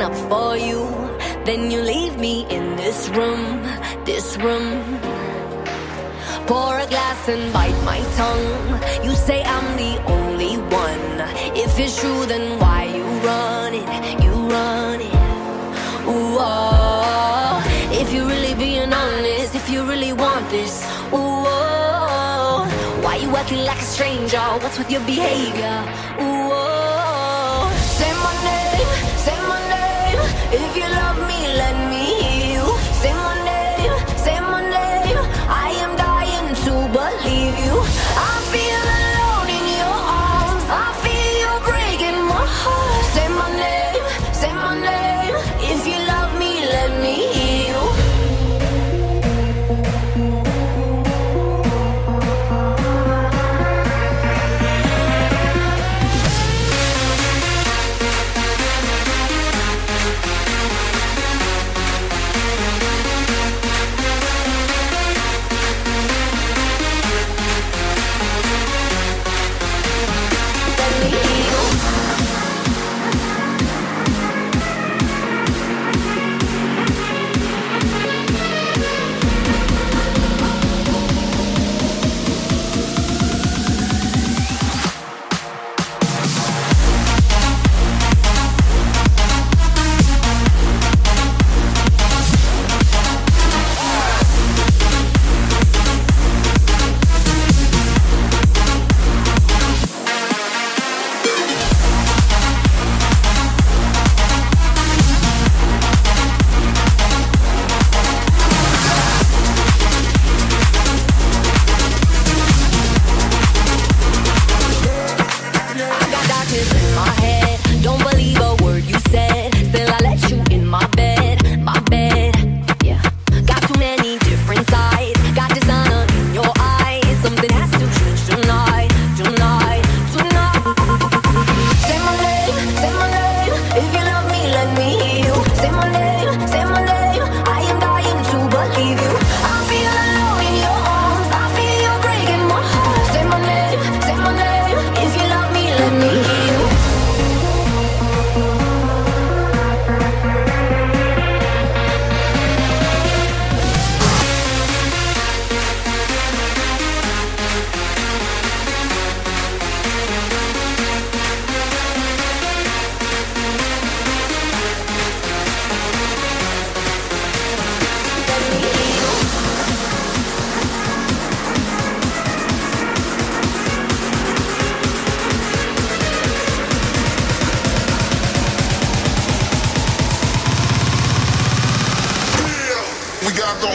up for you. Then you leave me in this room, this room. Pour a glass and bite my tongue. You say I'm the only one. If it's true, then why you run it? You run it. Ooh, oh. If you're really being honest, if you really want this, ooh, oh. why you acting like a stranger? What's with your behavior? Ooh, oh. If you love me, let me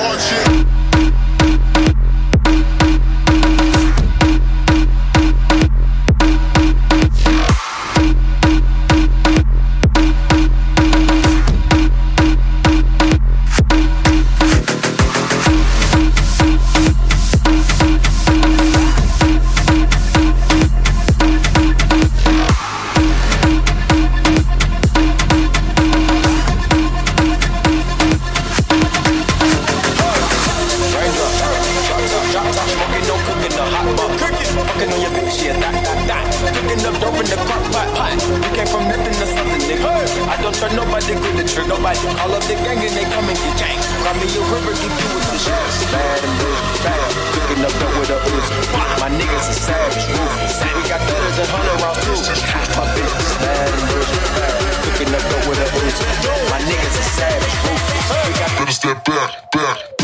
We grip the trick. Call up the gang and they come and get gang. Cry me a river, keep you with the shit. Bad and good, bad. Cooking up dope with a Uzi. My niggas are savage, ruthless. We got thudders and hundred rounds too. My bitch is bad and good, bad. Cooking up dope with a Uzi. My niggas are savage, ruthless. We got Better step back, back,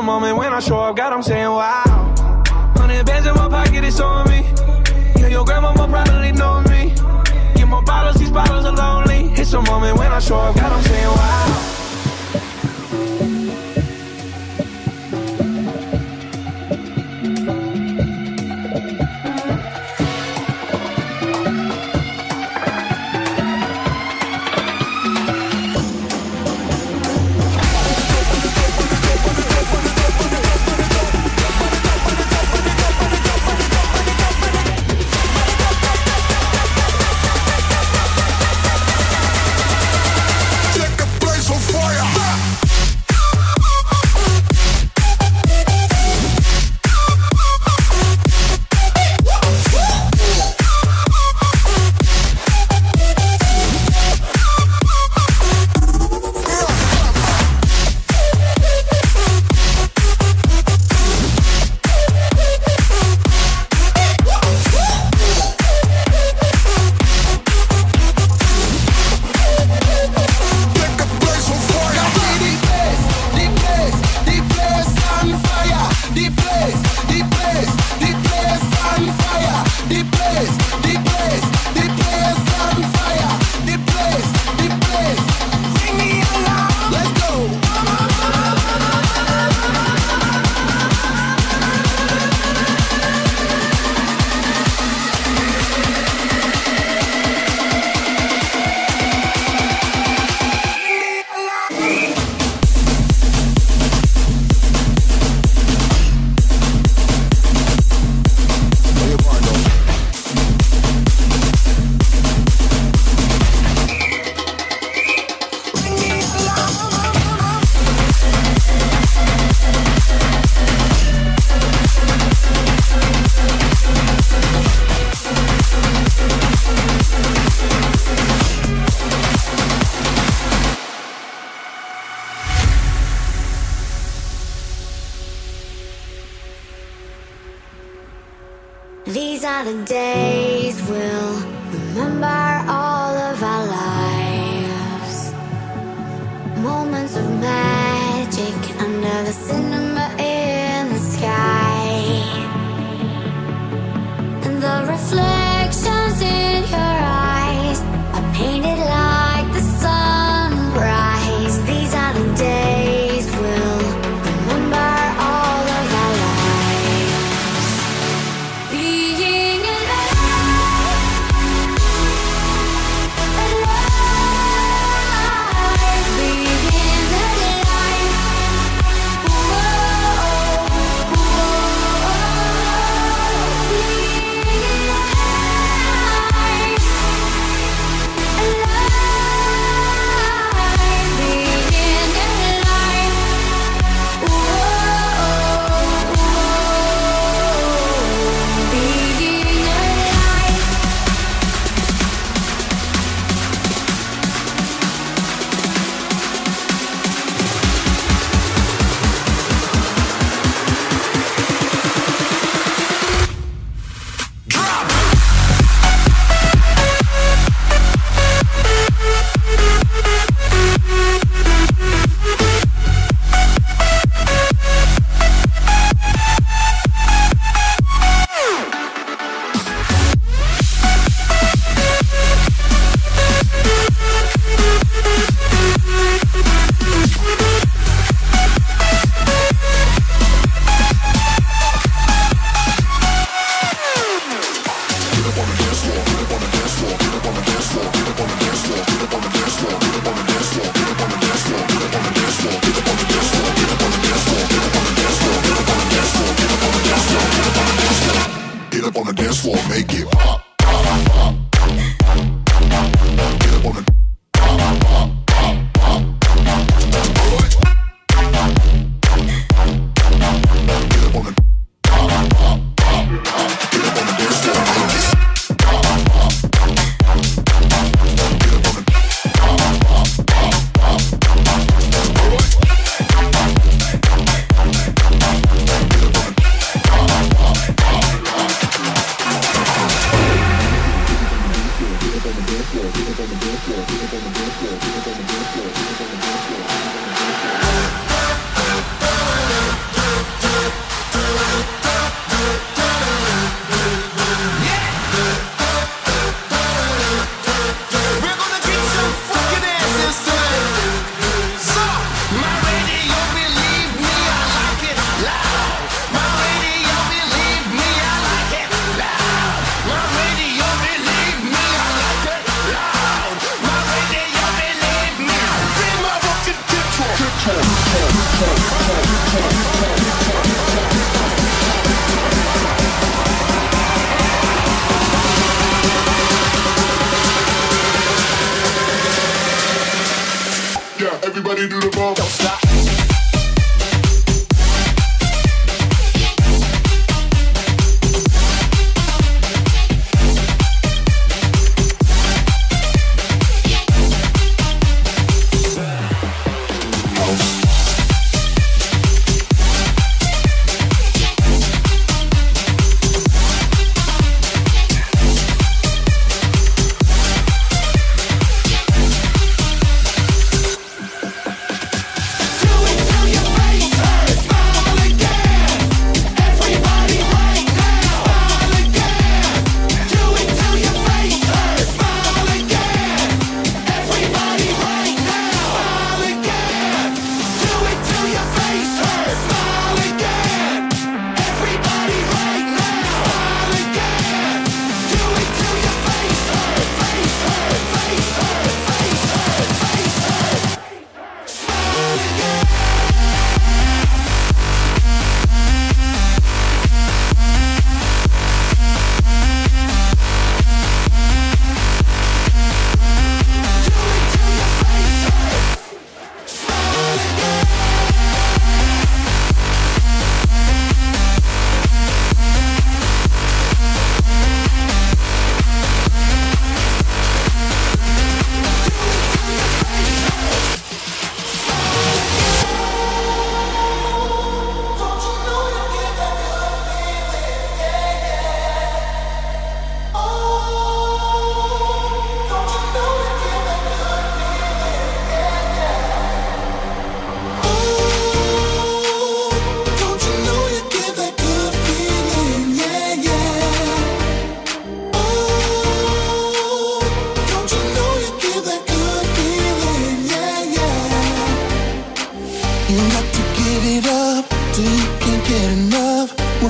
special moment when I show up. God, I'm saying wow. Hundred bands in my pocket, it's on me. Yeah, your grandmama probably know me. Get more bottles, these bottles are lonely. It's a moment when I show up. God, I'm saying wow.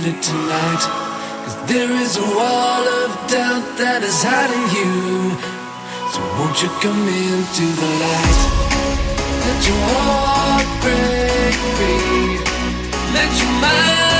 Feel it tonight. Cause there is a wall of doubt that is hiding you. So won't you come into the light? Let your heart break free. Let your mind